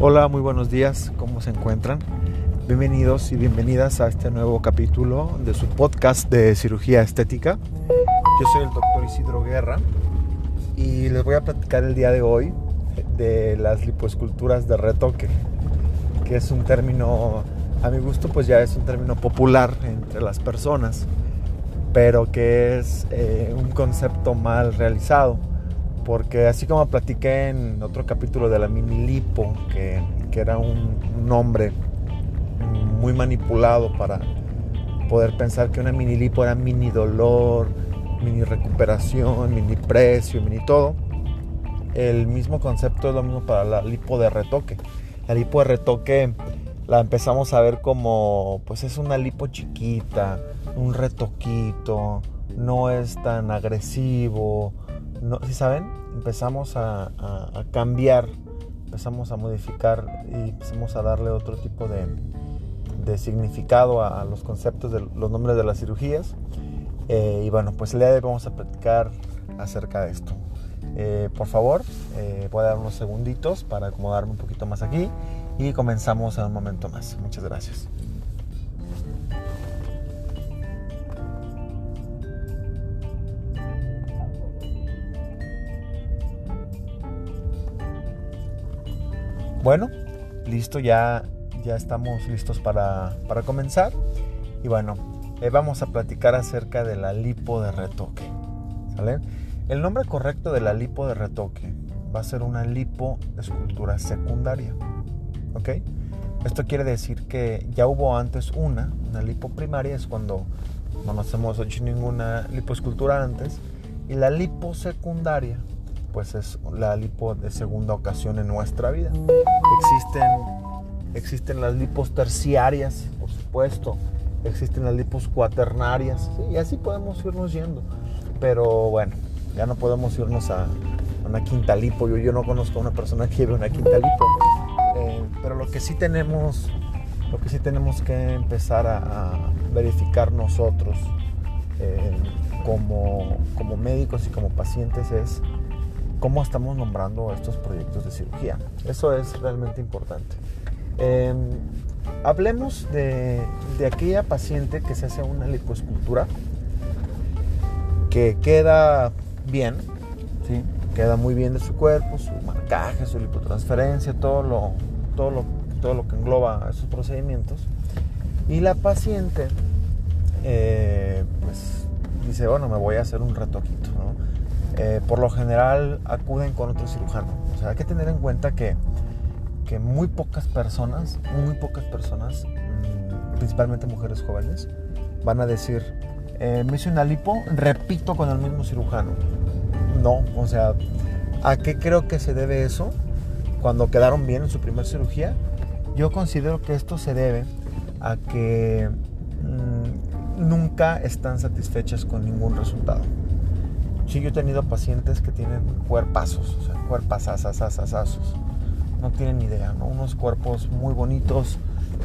Hola, muy buenos días, ¿cómo se encuentran? Bienvenidos y bienvenidas a este nuevo capítulo de su podcast de cirugía estética. Yo soy el doctor Isidro Guerra y les voy a platicar el día de hoy de las lipoesculturas de retoque, que es un término, a mi gusto, pues ya es un término popular entre las personas, pero que es eh, un concepto mal realizado porque así como platiqué en otro capítulo de la mini lipo, que, era un, nombre muy manipulado para poder pensar que una mini lipo era mini dolor, mini recuperación, mini precio, mini todo, el mismo concepto es lo mismo para la lipo de retoque. La lipo de retoque la empezamos a ver como, pues es una lipo chiquita, un retoquito, no es tan agresivo, no, si saben, empezamos a, cambiar, empezamos a modificar y empezamos a darle otro tipo de, significado a, los conceptos de los nombres de las cirugías. Eh, y bueno, pues el día de hoy vamos a platicar acerca de esto. Eh, por favor, eh, dar unos segunditos para acomodarme un poquito más aquí y comenzamos en un momento más. Muchas gracias. Bueno, listo, ya, ya estamos listos para, comenzar. Y bueno, eh, vamos a platicar acerca de la lipo de retoque. ¿Sale? El nombre correcto de la lipo de retoque va a ser una lipo escultura secundaria. ¿Ok? Esto quiere decir que ya hubo antes una, una lipo primaria, es cuando no nos hemos hecho ninguna lipoescultura antes. Y la lipo secundaria pues es la lipo de segunda ocasión en nuestra vida. Existen, existen las lipos terciarias, por supuesto, existen las lipos cuaternarias, y así podemos irnos yendo. Pero bueno, ya no podemos irnos a una quinta lipo. Yo, yo no conozco a una persona que lleve una quinta lipo. Eh, pero lo que sí tenemos, lo que sí tenemos que empezar a, verificar nosotros eh, como, como médicos y como pacientes es cómo estamos nombrando estos proyectos de cirugía. Eso es realmente importante. Em, hablemos de, aquella paciente que se hace una lipoescultura que queda bien, queda muy bien de su cuerpo, su marcaje, su lipotransferencia, todo lo, todo lo, todo lo que engloba esos procedimientos. Y la paciente eh, pues dice, bueno, me voy a hacer un retoquito. Eh, por lo general acuden con otro cirujano. O sea, hay que tener en cuenta que, que muy pocas personas, muy pocas personas, mm, principalmente mujeres jóvenes, van a decir, eh, me hice una lipo, repito con el mismo cirujano. No, o sea, ¿a qué creo que se debe eso? Cuando quedaron bien en su primera cirugía, yo considero que esto se debe a que mm, nunca están satisfechas con ningún resultado. Sí, yo he tenido pacientes que tienen cuerpazos, o sea, cuerpazazazazazazos. No tienen idea, ¿no? Unos cuerpos muy bonitos,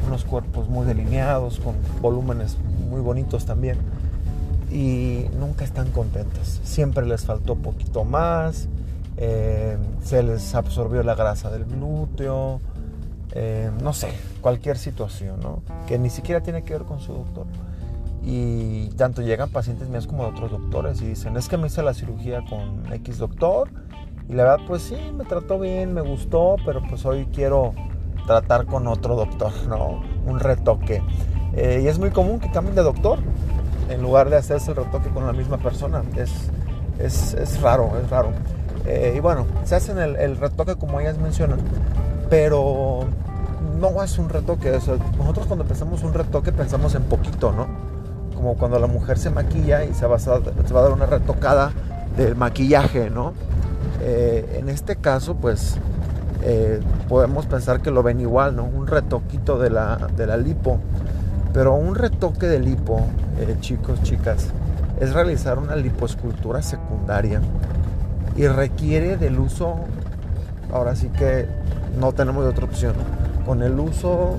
unos cuerpos muy delineados, con volúmenes muy bonitos también. Y nunca están contentas. Siempre les faltó poquito más, eh, se les absorbió la grasa del glúteo, eh, no sé, cualquier situación, ¿no? Que ni siquiera tiene que ver con su doctor. Y tanto llegan pacientes míos como de otros doctores y dicen, es que me hice la cirugía con X doctor y la verdad pues sí, me trató bien, me gustó, pero pues hoy quiero tratar con otro doctor, ¿no? Un retoque. Eh, y es muy común que cambien de doctor en lugar de hacerse el retoque con la misma persona. Es, es, es raro, es raro. Eh, y bueno, se hacen el, el, retoque como ellas mencionan, pero no es un retoque. nosotros cuando pensamos un retoque pensamos en poquito, ¿no? Como cuando la mujer se maquilla y se va a, dar una retocada del maquillaje, ¿no? Eh, en este caso, pues eh, podemos pensar que lo ven igual, ¿no? Un retoquito de la, de la lipo. Pero un retoque de lipo, eh, chicos, chicas, es realizar una lipoescultura secundaria y requiere del uso, ahora sí que no tenemos otra opción, con el uso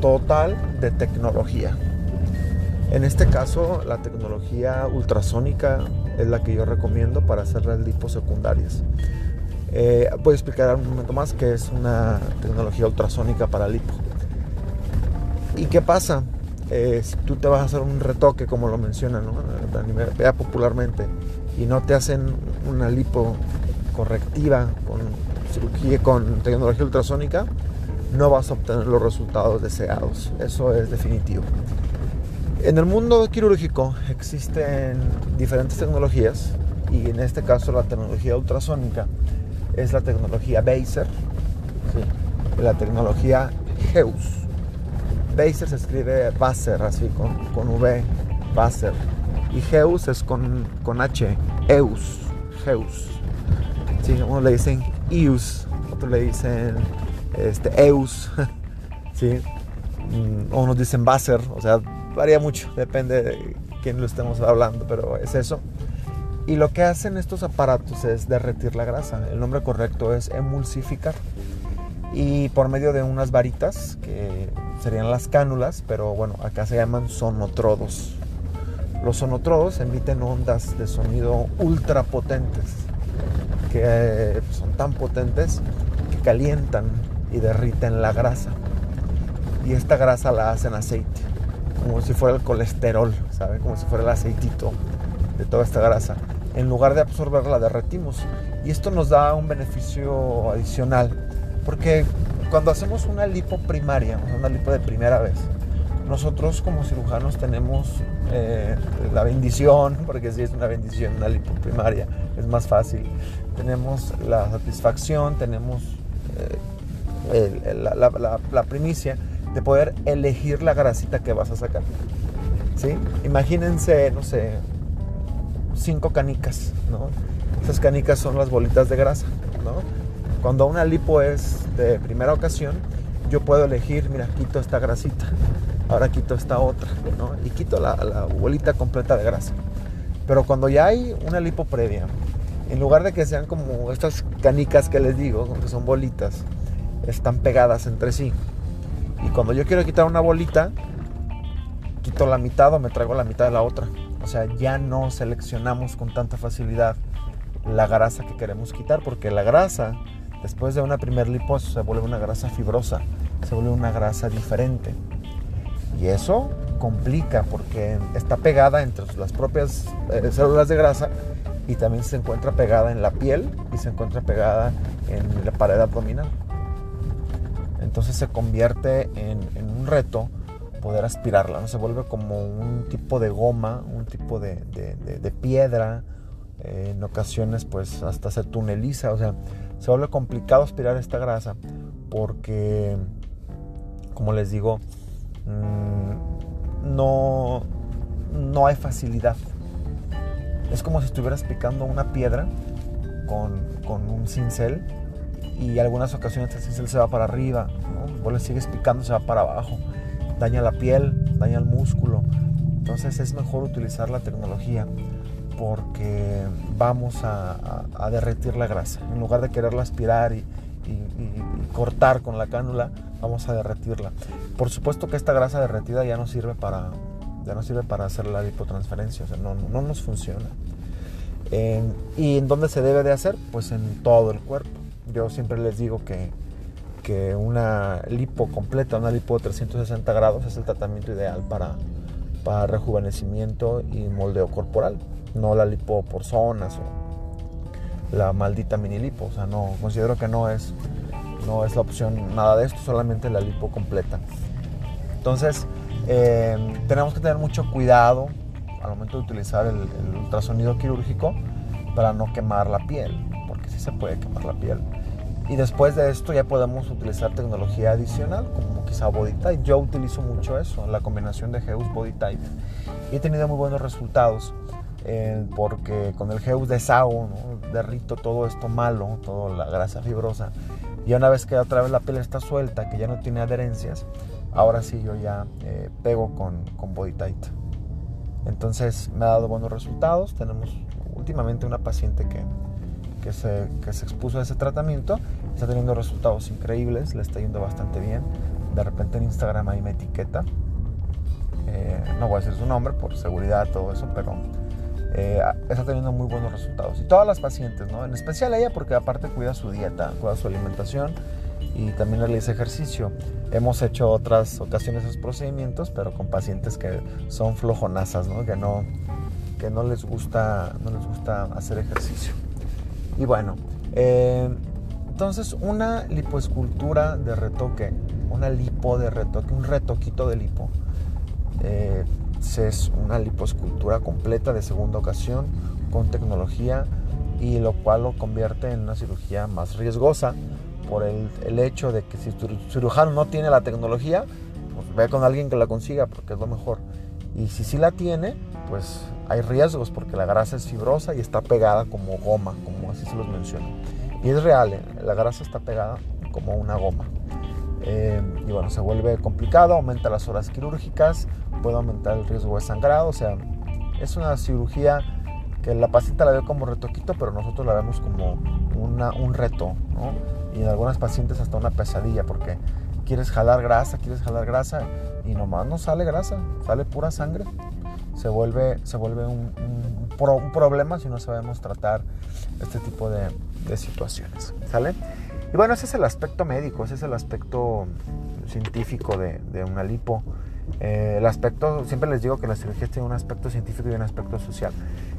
total de tecnología. En este caso, la tecnología ultrasónica es la que yo recomiendo para hacer las lipos secundarias. Eh, voy a explicar un momento más que es una tecnología ultrasónica para lipo. ¿Y qué pasa? Eh, si tú te vas a hacer un retoque, como lo mencionan, ¿no? popularmente, y no te hacen una lipo correctiva con cirugía, con tecnología ultrasónica, no vas a obtener los resultados deseados. Eso es definitivo. En el mundo quirúrgico existen diferentes tecnologías y en este caso la tecnología ultrasónica es la tecnología Baser, y la tecnología Heus. Baser se escribe Baser, así con, con V, Baser. Y Heus es con, con H, Eus, Heus. Sí, uno le dicen Ius, otros le dicen este, Eus, ¿sí? Mm, o dicen Baser, o sea, varía mucho, depende de quién lo estemos hablando, pero es eso. Y lo que hacen estos aparatos es derretir la grasa. El nombre correcto es emulsificar. Y por medio de unas varitas, que serían las cánulas, pero bueno, acá se llaman sonotrodos. Los sonotrodos emiten ondas de sonido ultra potentes, que son tan potentes que calientan y derriten la grasa. Y esta grasa la hacen aceite, como si fuera el colesterol, ¿sabe? Como si fuera el aceitito de toda esta grasa. En lugar de absorberla, la derretimos. Y esto nos da un beneficio adicional, porque cuando hacemos una lipo primaria, una lipo de primera vez, nosotros como cirujanos tenemos eh, la bendición, porque si es una bendición una lipo primaria, es más fácil. Tenemos la satisfacción, tenemos eh, la, primicia de poder elegir la grasita que vas a sacar. ¿Sí? Imagínense, no sé, cinco canicas, ¿no? Esas canicas son las bolitas de grasa, ¿no? Cuando una lipo es de primera ocasión, yo puedo elegir, mira, quito esta grasita, ahora quito esta otra, ¿no? Y quito la, la bolita completa de grasa. Pero cuando ya hay una lipo previa, en lugar de que sean como estas canicas que les digo, que son bolitas, están pegadas entre sí. Y cuando yo quiero quitar una bolita, quito la mitad o me traigo la mitad de la otra. O sea, ya no seleccionamos con tanta facilidad la grasa que queremos quitar, porque la grasa, después de una primer lipo, se vuelve una grasa fibrosa, se vuelve una grasa diferente. Y eso complica porque está pegada entre las propias eh, células de grasa y también se encuentra pegada en la piel y se encuentra pegada en la pared abdominal. Entonces se convierte en, un reto poder aspirarla, ¿no? se vuelve como un tipo de goma, un tipo de, piedra, eh, en ocasiones pues hasta se tuneliza, o sea, se vuelve complicado aspirar esta grasa porque, como les digo, mm, no, no hay facilidad. Es como si estuvieras picando una piedra con, con un cincel y algunas ocasiones el cincel se va para arriba, ¿no? vos le sigues picando, se va para abajo, daña la piel, daña el músculo. Entonces es mejor utilizar la tecnología porque vamos a, derretir la grasa. En lugar de quererla aspirar y, cortar con la cánula, vamos a derretirla. Por supuesto que esta grasa derretida ya no sirve para, ya no sirve para hacer la lipotransferencia, o sea, no, no nos funciona. ¿Y en dónde se debe de hacer? Pues en todo el cuerpo. Yo siempre les digo que, que una lipo completa, una lipo de 360 grados es el tratamiento ideal para, para rejuvenecimiento y moldeo corporal, no la lipo por zonas o la maldita mini lipo, o sea, no, considero que no es, no es la opción nada de esto, solamente la lipo completa. Entonces, eh, tenemos que tener mucho cuidado al momento de utilizar el, el ultrasonido quirúrgico para no quemar la piel, porque sí se puede quemar la piel. Y después de esto ya podemos utilizar tecnología adicional, como quizá Body Yo utilizo mucho eso, la combinación de Geus Body Y he tenido muy buenos resultados, eh, porque con el Geus deshago, ¿no? derrito todo esto malo, toda la grasa fibrosa. Y una vez que otra vez la piel está suelta, que ya no tiene adherencias, ahora sí yo ya eh, pego con, con Body. Entonces me ha dado buenos resultados. Tenemos últimamente una paciente que que se, que se expuso a ese tratamiento, está teniendo resultados increíbles, le está yendo bastante bien. De repente en Instagram ahí me etiqueta. Eh, no voy a decir su nombre por seguridad, todo eso, pero eh, está teniendo muy buenos resultados. Y todas las pacientes, ¿no? En especial ella porque aparte cuida su dieta, cuida su alimentación y también realiza ejercicio. Hemos hecho otras ocasiones esos procedimientos, pero con pacientes que son flojonazas, ¿no? Que no, que no les gusta, no les gusta hacer ejercicio. Y bueno, eh, entonces una lipoescultura de retoque, una lipo de retoque, un retoquito de lipo. Eh, es una lipoescultura completa de segunda ocasión con tecnología y lo cual lo convierte en una cirugía más riesgosa por el, hecho de que si tu cirujano no tiene la tecnología, pues ve con alguien que la consiga porque es lo mejor. Y si sí la tiene, pues hay riesgos porque la grasa es fibrosa y está pegada como goma, como así se los menciono. Y es real, ¿eh? la grasa está pegada como una goma. Eh, y bueno, se vuelve complicado, aumenta las horas quirúrgicas, puede aumentar el riesgo de sangrado, o sea, es una cirugía que la paciente la ve como retoquito, pero nosotros la vemos como una, un reto. Y en algunas pacientes hasta una pesadilla, porque quieres jalar grasa, quieres jalar grasa, y nomás no sale grasa, sale pura sangre. Se vuelve, se vuelve un, un, problema si no sabemos tratar este tipo de, de situaciones, ¿sale? Y bueno, ese es el aspecto médico, ese es el aspecto científico de, de una lipo. Eh, el aspecto, siempre les digo que la cirugía tiene un aspecto científico y un aspecto social.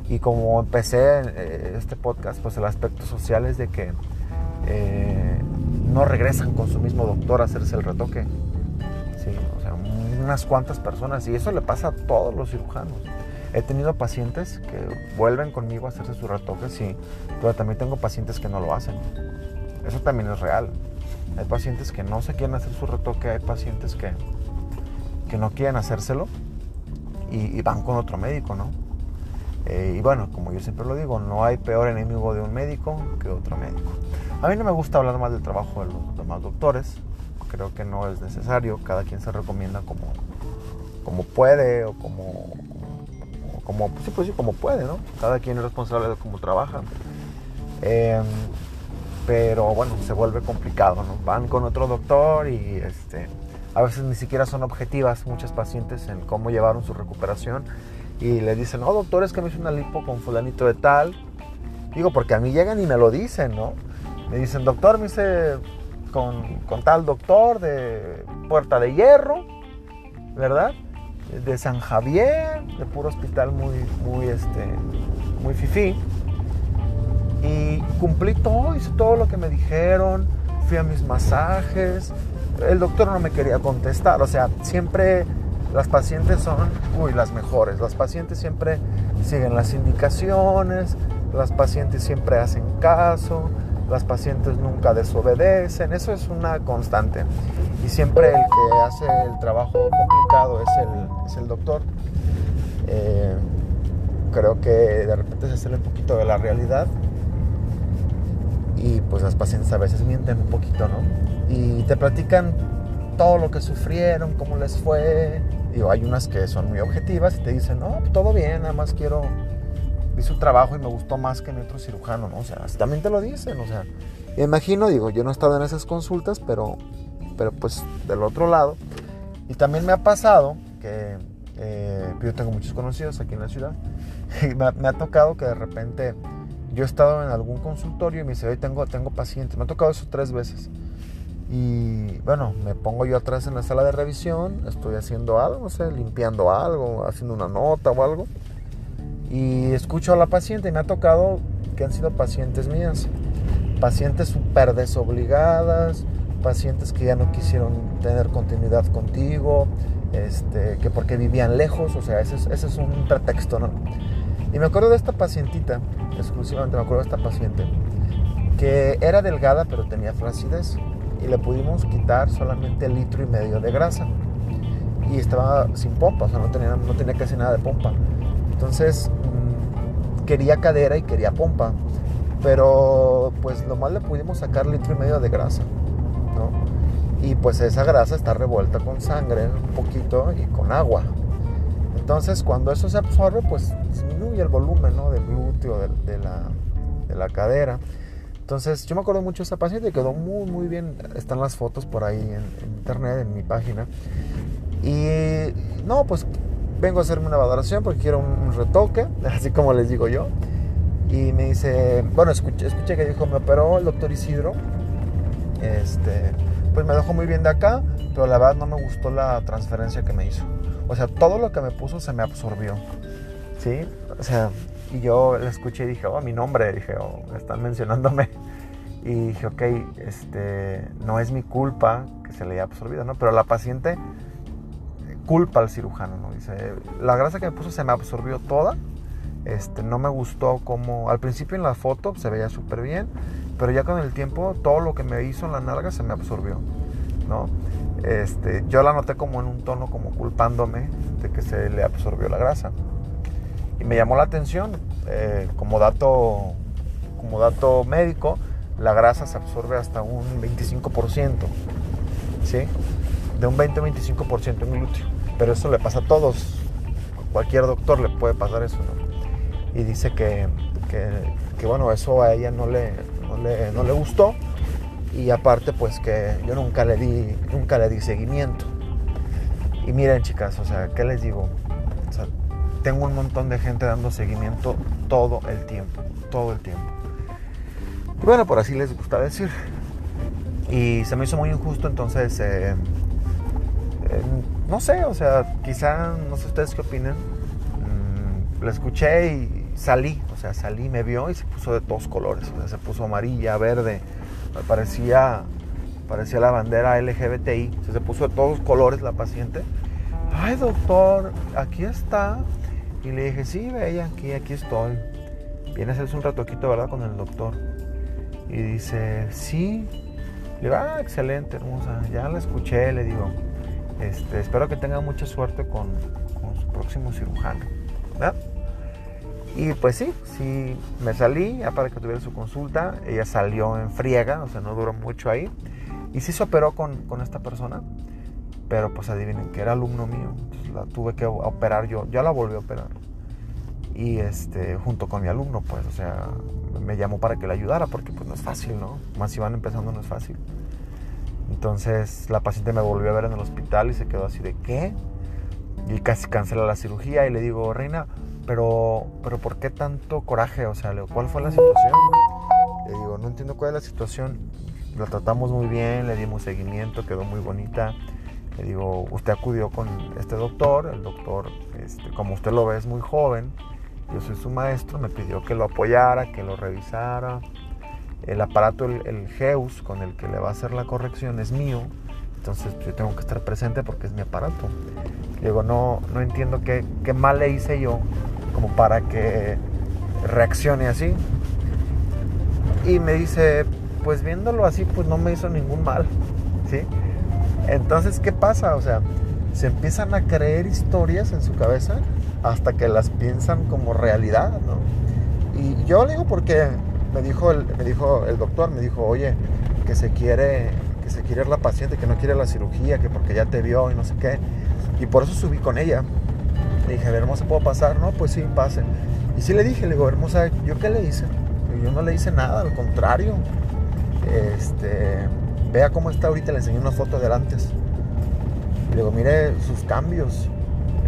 Y como empecé eh, este podcast, pues el aspecto social es de que eh, no regresan con su mismo doctor a hacerse el retoque. Unas cuantas personas. Y eso le pasa a todos los cirujanos. He tenido pacientes que vuelven conmigo a hacerse su retoque, sí, pero también tengo pacientes que no lo hacen. Eso también es real. Hay pacientes que no se quieren hacer su retoque, hay pacientes que, que no quieren hacérselo y, van con otro médico, ¿no? Eh, y bueno, como yo siempre lo digo, no hay peor enemigo de un médico que otro médico. A mí no me gusta hablar más del trabajo de los demás doctores, creo que no es necesario, cada quien se recomienda como, como puede o como, como, sí, pues sí, como puede, ¿no? Cada quien es responsable de cómo trabaja. Eh, pero bueno, se vuelve complicado, ¿no? Van con otro doctor y este, a veces ni siquiera son objetivas muchos pacientes en cómo llevaron su recuperación y le dicen, no, doctor, es que me hice una lipo con fulanito de tal. Digo, porque a mí llegan y me lo dicen, ¿no? Me dicen, doctor, me hice con, tal doctor de Puerta de Hierro, ¿verdad? De San Javier, de puro hospital muy, muy, este, muy fifí. Y cumplí todo, hice todo lo que me dijeron, fui a mis masajes, el doctor no me quería contestar, o sea, siempre las pacientes son, uy, las mejores, las pacientes siempre siguen las indicaciones, las pacientes siempre hacen caso, las pacientes nunca desobedecen, eso es una constante. Y siempre el que hace el trabajo complicado es el, es el doctor. Eh, creo que de repente se sale un poquito de la realidad y pues las pacientes a veces mienten un poquito, ¿no? Y te platican todo lo que sufrieron, cómo les fue. Digo, hay unas que son muy objetivas y te dicen, no, todo bien, nada más quiero, vi su trabajo y me gustó más que mi otro cirujano, ¿no? O sea, también te lo dicen, o sea, imagino, digo, yo no he estado en esas consultas, pero, pero pues del otro lado. Y también me ha pasado que eh, yo tengo muchos conocidos aquí en la ciudad, y me ha tocado que de repente yo he estado en algún consultorio y me dice, hoy tengo, tengo pacientes. Me ha tocado eso tres veces. Y bueno, me pongo yo atrás en la sala de revisión, estoy haciendo algo, no sé, limpiando algo, haciendo una nota o algo. Y escucho a la paciente y me ha tocado que han sido pacientes mías. Pacientes súper desobligadas, pacientes que ya no quisieron tener continuidad contigo, este, que porque vivían lejos, o sea, ese es, un pretexto, ¿no? Y me acuerdo de esta pacientita, exclusivamente me acuerdo de esta paciente, que era delgada pero tenía flacidez y le pudimos quitar solamente litro y medio de grasa y estaba sin pompa, o sea, no tenía, no tenía casi nada de pompa. Entonces mm, quería cadera y quería pompa, pero pues lo más le pudimos sacar litro y medio de grasa, ¿no? Y pues esa grasa está revuelta con sangre un poquito y con agua. Entonces, cuando eso se absorbe, pues disminuye el volumen ¿no? del glúteo, de, la, de, la, cadera. Entonces, yo me acuerdo mucho de esa paciente, quedó muy, muy bien. Están las fotos por ahí en, internet, en mi página. Y no, pues vengo a hacerme una valoración porque quiero un retoque, así como les digo yo. Y me dice, bueno, escuché, escuché que dijo, me operó el doctor Isidro. Este, pues me dejó muy bien de acá, pero la verdad no me gustó la transferencia que me hizo. O sea, todo lo que me puso se me absorbió. ¿Sí? O sea, y yo le escuché y dije, oh, mi nombre, dije, oh, están mencionándome. Y dije, ok, este, no es mi culpa que se le haya absorbido, ¿no? Pero la paciente culpa al cirujano, ¿no? Dice, la grasa que me puso se me absorbió toda. Este, no me gustó como, al principio en la foto se veía súper bien, pero ya con el tiempo todo lo que me hizo en la nalga se me absorbió, ¿no? Este, yo la noté como en un tono como culpándome de que se le absorbió la grasa. Y me llamó la atención, eh, como, dato, como dato médico, la grasa se absorbe hasta un 25%, ¿sí? De un 20-25% en glúteo. Pero eso le pasa a todos. cualquier doctor le puede pasar eso, ¿no? Y dice que, que, bueno, eso a ella no le, no le, no le gustó. Y aparte, pues que yo nunca le di, nunca le di seguimiento. Y miren, chicas, o sea, ¿qué les digo? Tengo un montón de gente dando seguimiento todo el tiempo, todo el tiempo. Y bueno, por así les gusta decir. Y se me hizo muy injusto, entonces, eh, no sé, o sea, quizá, no sé ustedes qué opinan. Mm, la escuché y salí, o sea, salí, me vio y se puso de todos colores, o sea, se puso amarilla, verde, parecía, parecía la bandera LGBTI, se puso de todos colores la paciente. Ay, doctor, aquí está. Y le dije, sí, bella, aquí, aquí estoy. Viene a hacerse un ratoquito, ¿verdad? Con el doctor. Y dice, sí. Le digo, ah, excelente, hermosa. Ya la escuché, le digo. Este, espero que tenga mucha suerte con, su próximo cirujano. Y pues sí, sí, me salí ya para que tuviera su consulta. Ella salió en friega, o sea, no duró mucho ahí. Y sí se operó con, con esta persona. Pero pues adivinen que era alumno mío. La tuve que operar yo. Ya la volví a operar. Y este, junto con mi alumno, pues, o sea, me llamó para que le ayudara porque pues no es fácil, ¿no? Más si van empezando no es fácil. Entonces la paciente me volvió a ver en el hospital y se quedó así de ¿qué? Y casi cancela la cirugía y le digo, Reina, pero, pero ¿por qué tanto coraje? O sea, ¿cuál fue la situación? Le digo, no entiendo cuál es la situación. La tratamos muy bien, le dimos seguimiento, quedó muy bonita. Le digo, usted acudió con este doctor, el doctor, este, como usted lo ve, es muy joven, yo soy su maestro, me pidió que lo apoyara, que lo revisara. El aparato, el, el GEUS con el que le va a hacer la corrección es mío, entonces yo tengo que estar presente porque es mi aparato. Digo, no, no entiendo qué, qué mal le hice yo como para que reaccione así. Y me dice, pues viéndolo así, pues no me hizo ningún mal, ¿sí? Entonces, ¿qué pasa? O sea, se empiezan a creer historias en su cabeza hasta que las piensan como realidad, ¿no? Y yo le digo porque me dijo el, me dijo el doctor, me dijo, oye, que se quiere, que se quiere la paciente, que no quiere la cirugía, que porque ya te vio y no sé qué. Y por eso subí con ella. Le dije, hermosa, ¿puedo pasar? No, pues sí, pase. Y sí le dije, le digo, hermosa, ¿yo qué le hice? Yo no le hice nada, al contrario. Este, vea cómo está ahorita, le enseñé una foto de antes. Le digo, mire sus cambios.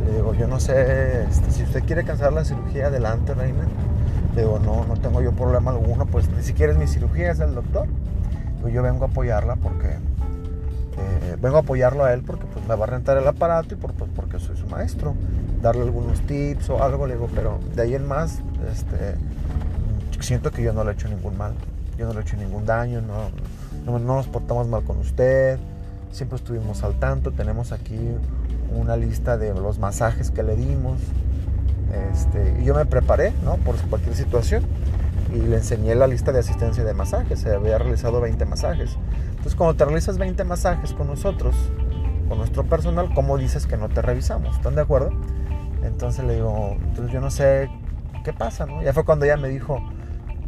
Le digo, yo no sé, este, si usted quiere cancelar la cirugía, adelante, reina. Digo, no, no tengo yo problema alguno, pues ni siquiera es mi cirugía, es del doctor. Pues yo vengo a apoyarla porque, eh, vengo a apoyarlo a él porque pues, me va a rentar el aparato y por, pues, porque soy su maestro. Darle algunos tips o algo, le digo, pero de ahí en más, este, siento que yo no le he hecho ningún mal. Yo no le he hecho ningún daño, no, no, nos portamos mal con usted, siempre estuvimos al tanto, tenemos aquí una lista de los masajes que le dimos. Este, y yo me preparé, ¿no? Por cualquier situación. Y le enseñé la lista de asistencia de masajes. Se había realizado 20 masajes. Entonces, cuando te realizas 20 masajes con nosotros, con nuestro personal, ¿cómo dices que no te revisamos? ¿Están de acuerdo? Entonces le digo, entonces yo no sé qué pasa, ¿no? Ya fue cuando ella me dijo,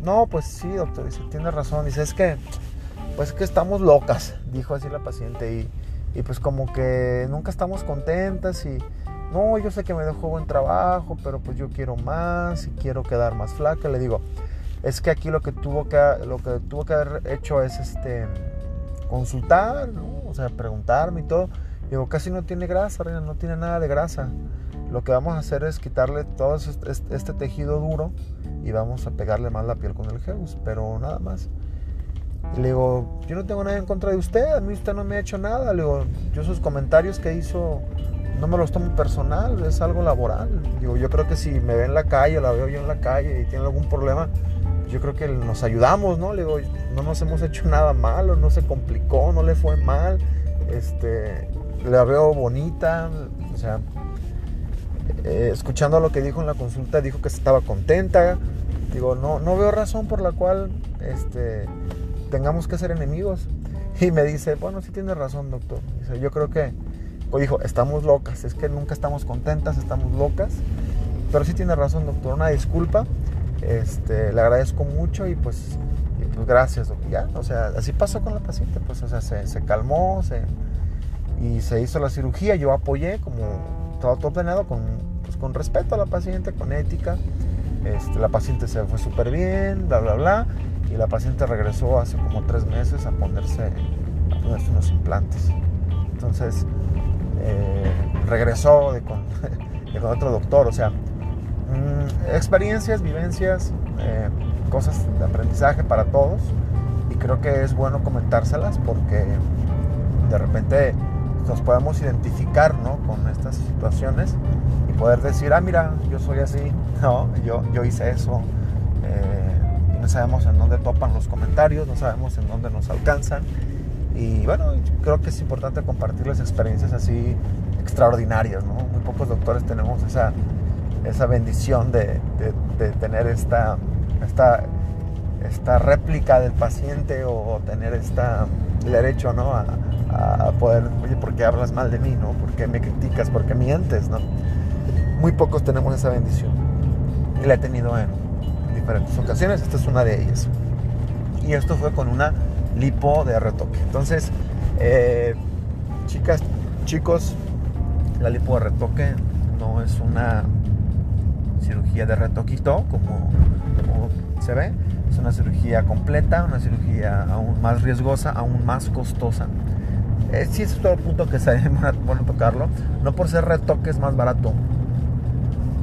no, pues sí, doctor, dice, tiene razón. Dice, es que pues que estamos locas, dijo así la paciente, y, pues como que nunca estamos contentas y no, yo sé que me dejó buen trabajo, pero pues yo quiero más y quiero quedar más flaca. Le digo, es que aquí lo que tuvo que, lo que, tuvo que haber hecho es este, consultar, o sea, preguntarme y todo. Digo, casi no tiene grasa, no tiene nada de grasa. lo que vamos a hacer es quitarle todo este, tejido duro y vamos a pegarle más la piel con el Geus, pero nada más. Y le digo, yo no tengo nada en contra de usted, a mí usted no me ha hecho nada. Le digo, yo sus comentarios que hizo no me los tomo personal, es algo laboral. Digo, yo creo que si me ve en la calle, la veo yo en la calle y tiene algún problema, yo creo que nos ayudamos, ¿no? Le digo, no nos hemos hecho nada malo, no se complicó, no le fue mal. Este, la veo bonita, o sea, eh, escuchando lo que dijo en la consulta, dijo que estaba contenta. Digo, no, no veo razón por la cual este, tengamos que ser enemigos. Y me dice, bueno, sí tiene razón, doctor. Dice, yo creo que, dijo, estamos locas, es que nunca estamos contentas, estamos locas. Pero sí tiene razón, doctor, una disculpa. Este, le agradezco mucho y pues, pues gracias, doctor. Ya, o sea, así pasó con la paciente, pues, o sea, se, se calmó se, y se hizo la cirugía. Yo apoyé como todo, todo planeado con, pues, con respeto a la paciente, con ética. Este, la paciente se fue súper bien, bla, bla, bla. Y la paciente regresó hace como tres meses a ponerse, a ponerse unos implantes. Entonces, eh, regresó de con, otro doctor. O sea, mmm, experiencias, vivencias, eh, cosas de aprendizaje para todos. Y creo que es bueno comentárselas porque de repente nos podemos identificar ¿no? con estas situaciones y poder decir, ah, mira, yo soy así, ¿no? yo, yo hice eso. Eh, y no sabemos en dónde topan los comentarios, no sabemos en dónde nos alcanzan. Y bueno, creo que es importante compartirles experiencias así extraordinarias, ¿no? Muy pocos doctores tenemos esa, esa bendición de, de, tener esta, esta, esta réplica del paciente o tener esta derecho, ¿no? A, a poder, oye, ¿por qué hablas mal de mí, no? ¿Por qué me criticas? ¿Por qué mientes, no? Muy pocos tenemos esa bendición. Y la he tenido en diferentes ocasiones, esta es una de ellas. Y esto fue con una lipo de retoque. Entonces, eh, chicas, chicos, la lipo de retoque no es una cirugía de retoquito como, se ve. Es una cirugía completa, una cirugía aún más riesgosa, aún más costosa eh, sí, es todo el punto que bueno tocarlo. No por ser retoque es más barato.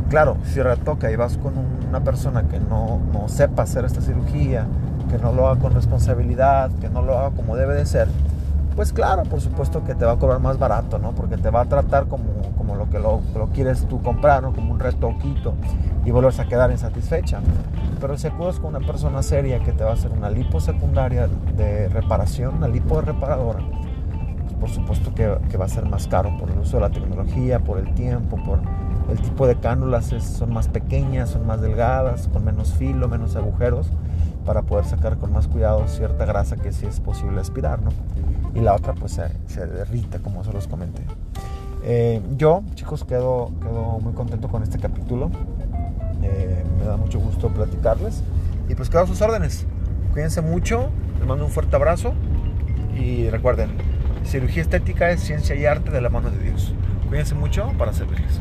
Claro, si retoca y vas con una persona que no, no sepa hacer esta cirugía, que no lo haga con responsabilidad, que no lo haga como debe de ser, pues claro, por supuesto que te va a cobrar más barato, ¿no? Porque te va a tratar como, como lo que lo, lo quieres tú comprar, ¿no? Como un retoquito y volverse a quedar insatisfecha. Pero si acudes con una persona seria que te va a hacer una lipo secundaria de reparación, una lipo reparadora, por supuesto que, va a ser más caro por el uso de la tecnología, por el tiempo, por el tipo de cánulas son más pequeñas, son más delgadas, con menos filo, menos agujeros, para poder sacar con más cuidado cierta grasa que sí es posible aspirar, ¿no? Y la otra pues se, derrita, como se los comenté. Eh, yo, chicos, quedo, quedo muy contento con este capítulo. Eh, me da mucho gusto platicarles. Y pues quedo a sus órdenes. Cuídense mucho, les mando un fuerte abrazo y recuerden, Cirugía estética es ciencia y arte de la mano de Dios. Cuídense mucho para servirles.